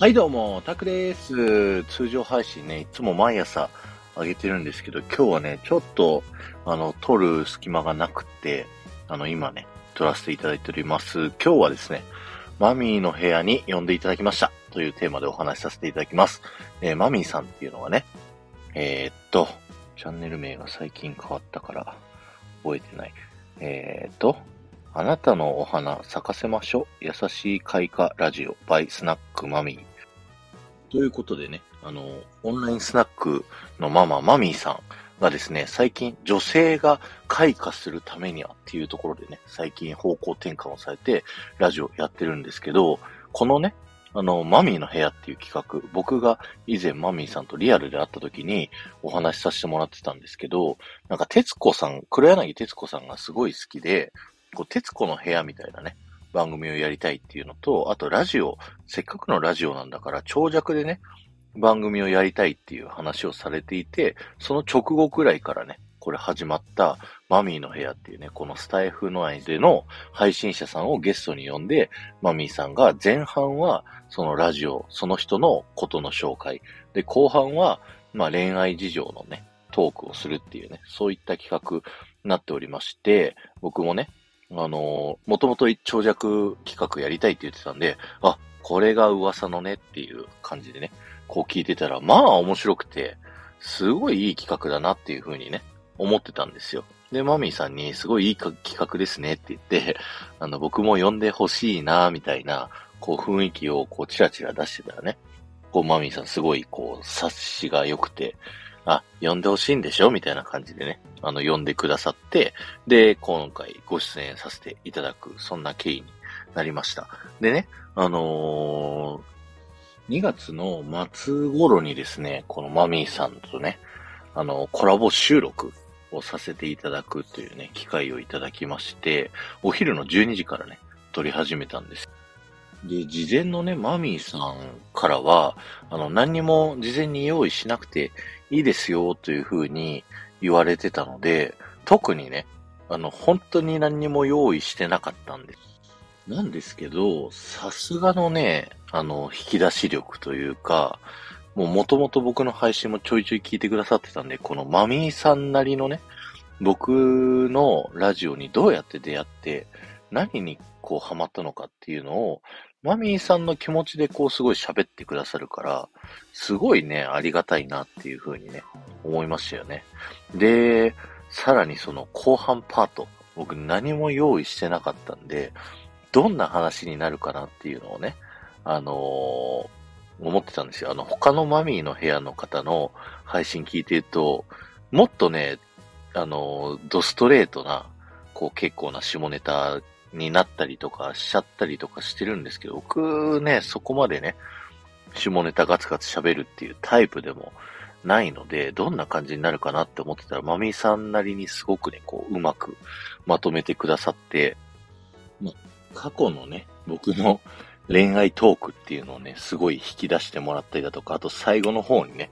はいどうも、タクです。通常配信ね、いつも毎朝上げてるんですけど、今日はね、ちょっと、あの、撮る隙間がなくて、あの、今ね、撮らせていただいております。今日はですね、マミーの部屋に呼んでいただきました。というテーマでお話しさせていただきます。えー、マミーさんっていうのはね、えー、っと、チャンネル名が最近変わったから覚えてない。えー、っと、あなたのお花咲かせましょう。優しい開花ラジオ by スナックマミー。ということでね、あの、オンラインスナックのママ、マミーさんがですね、最近女性が開花するためにはっていうところでね、最近方向転換をされてラジオやってるんですけど、このね、あの、マミーの部屋っていう企画、僕が以前マミーさんとリアルで会った時にお話しさせてもらってたんですけど、なんか徹子さん、黒柳徹子さんがすごい好きで、こう、徹子の部屋みたいなね、番組をやりたいっていうのと、あとラジオ、せっかくのラジオなんだから長尺でね、番組をやりたいっていう話をされていて、その直後くらいからね、これ始まったマミーの部屋っていうね、このスタイフ内での配信者さんをゲストに呼んで、マミーさんが前半はそのラジオ、その人のことの紹介、で、後半はまあ恋愛事情のね、トークをするっていうね、そういった企画になっておりまして、僕もね、あの、もともと長尺企画やりたいって言ってたんで、あ、これが噂のねっていう感じでね、こう聞いてたら、まあ面白くて、すごいいい企画だなっていう風にね、思ってたんですよ。で、マミーさんに、すごいいい企画ですねって言って、あの、僕も呼んでほしいな、みたいな、こう雰囲気をこうチラチラ出してたらね、こうマミーさんすごいこう察しが良くて、あ、呼んでほしいんでしょ？みたいな感じでね、あの、呼んでくださって、で、今回ご出演させていただく、そんな経緯になりました。でね、あのー、2月の末頃にですね、このマミーさんとね、あの、コラボ収録をさせていただくというね、機会をいただきまして、お昼の12時からね、撮り始めたんです。で、事前のね、マミーさんからは、あの、何にも事前に用意しなくていいですよというふうに言われてたので、特にね、あの、本当に何にも用意してなかったんです。なんですけど、さすがのね、あの、引き出し力というか、もう元々僕の配信もちょいちょい聞いてくださってたんで、このマミーさんなりのね、僕のラジオにどうやって出会って、何にこうハマったのかっていうのを、マミーさんの気持ちでこうすごい喋ってくださるから、すごいね、ありがたいなっていうふうにね、思いましたよね。で、さらにその後半パート、僕何も用意してなかったんで、どんな話になるかなっていうのをね、あのー、思ってたんですよ。あの、他のマミーの部屋の方の配信聞いてると、もっとね、あのー、ドストレートな、こう結構な下ネタになったりとかしちゃったりとかしてるんですけど、僕ね、そこまでね、下ネタガツガツ喋るっていうタイプでもないので、どんな感じになるかなって思ってたら、マミさんなりにすごくね、こう、うまくまとめてくださって、ま、過去のね、僕の恋愛トークっていうのをね、すごい引き出してもらったりだとか、あと最後の方にね、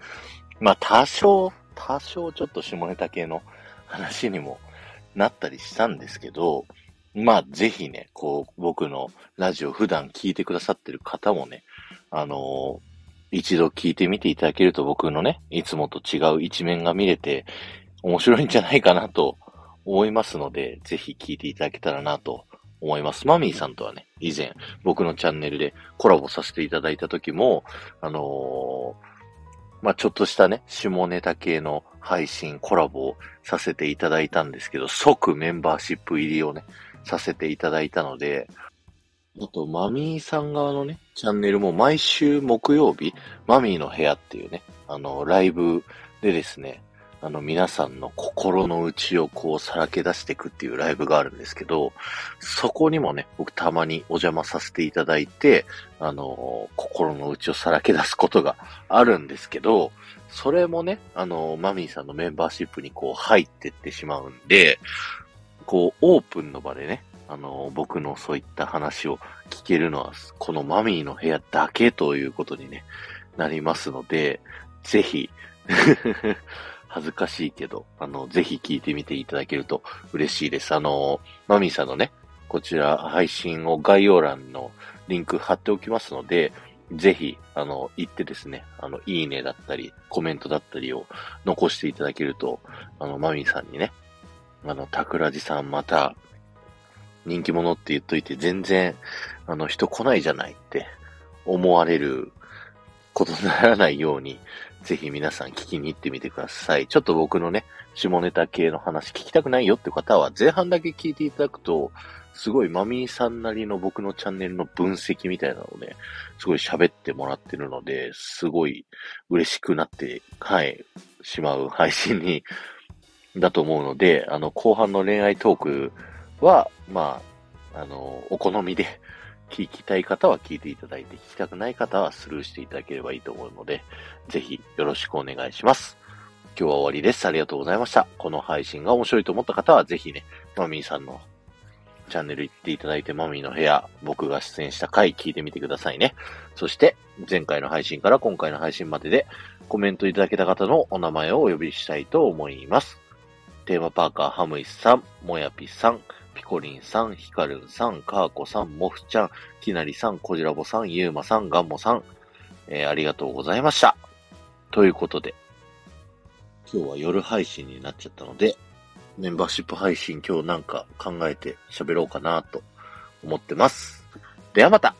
まあ多少、多少ちょっと下ネタ系の話にもなったりしたんですけど、まあ、ぜひね、こう、僕のラジオ普段聞いてくださってる方もね、あのー、一度聞いてみていただけると僕のね、いつもと違う一面が見れて面白いんじゃないかなと思いますので、ぜひ聞いていただけたらなと思います。マミーさんとはね、以前僕のチャンネルでコラボさせていただいた時も、あのー、まあ、ちょっとしたね、下ネタ系の配信、コラボをさせていただいたんですけど、即メンバーシップ入りをね、させていただいたので、あと、マミーさん側のね、チャンネルも毎週木曜日、マミーの部屋っていうね、あの、ライブでですね、あの、皆さんの心の内をこうさらけ出していくっていうライブがあるんですけど、そこにもね、僕たまにお邪魔させていただいて、あの、心の内をさらけ出すことがあるんですけど、それもね、あの、マミーさんのメンバーシップにこう入ってってしまうんで、こう、オープンの場でね、あの、僕のそういった話を聞けるのは、このマミーの部屋だけということにね、なりますので、ぜひ 恥ずかしいけど、あの、ぜひ聞いてみていただけると嬉しいです。あの、マミーさんのね、こちら配信を概要欄のリンク貼っておきますので、ぜひ、あの、行ってですね、あの、いいねだったり、コメントだったりを残していただけると、あの、マミーさんにね、あの、桜地さんまた、人気者って言っといて全然、あの、人来ないじゃないって思われることにならないように、ぜひ皆さん聞きに行ってみてください。ちょっと僕のね、下ネタ系の話聞きたくないよって方は、前半だけ聞いていただくと、すごいマミーさんなりの僕のチャンネルの分析みたいなのをね、すごい喋ってもらってるので、すごい嬉しくなって、はい、しまう配信に、だと思うので、あの、後半の恋愛トークは、まあ、あの、お好みで 聞きたい方は聞いていただいて、聞きたくない方はスルーしていただければいいと思うので、ぜひよろしくお願いします。今日は終わりです。ありがとうございました。この配信が面白いと思った方は、ぜひね、マミーさんのチャンネル行っていただいて、マミーの部屋、僕が出演した回聞いてみてくださいね。そして、前回の配信から今回の配信までで、コメントいただけた方のお名前をお呼びしたいと思います。テーマパーカーハムイスさん、もやぴさん、ピコリンさん、ヒカルンさん、カーコさん、モフちゃん、きなりさん、コジラボさん、ユーマさん、ガンモさん、えー、ありがとうございました。ということで、今日は夜配信になっちゃったので、メンバーシップ配信今日なんか考えて喋ろうかなと思ってます。ではまた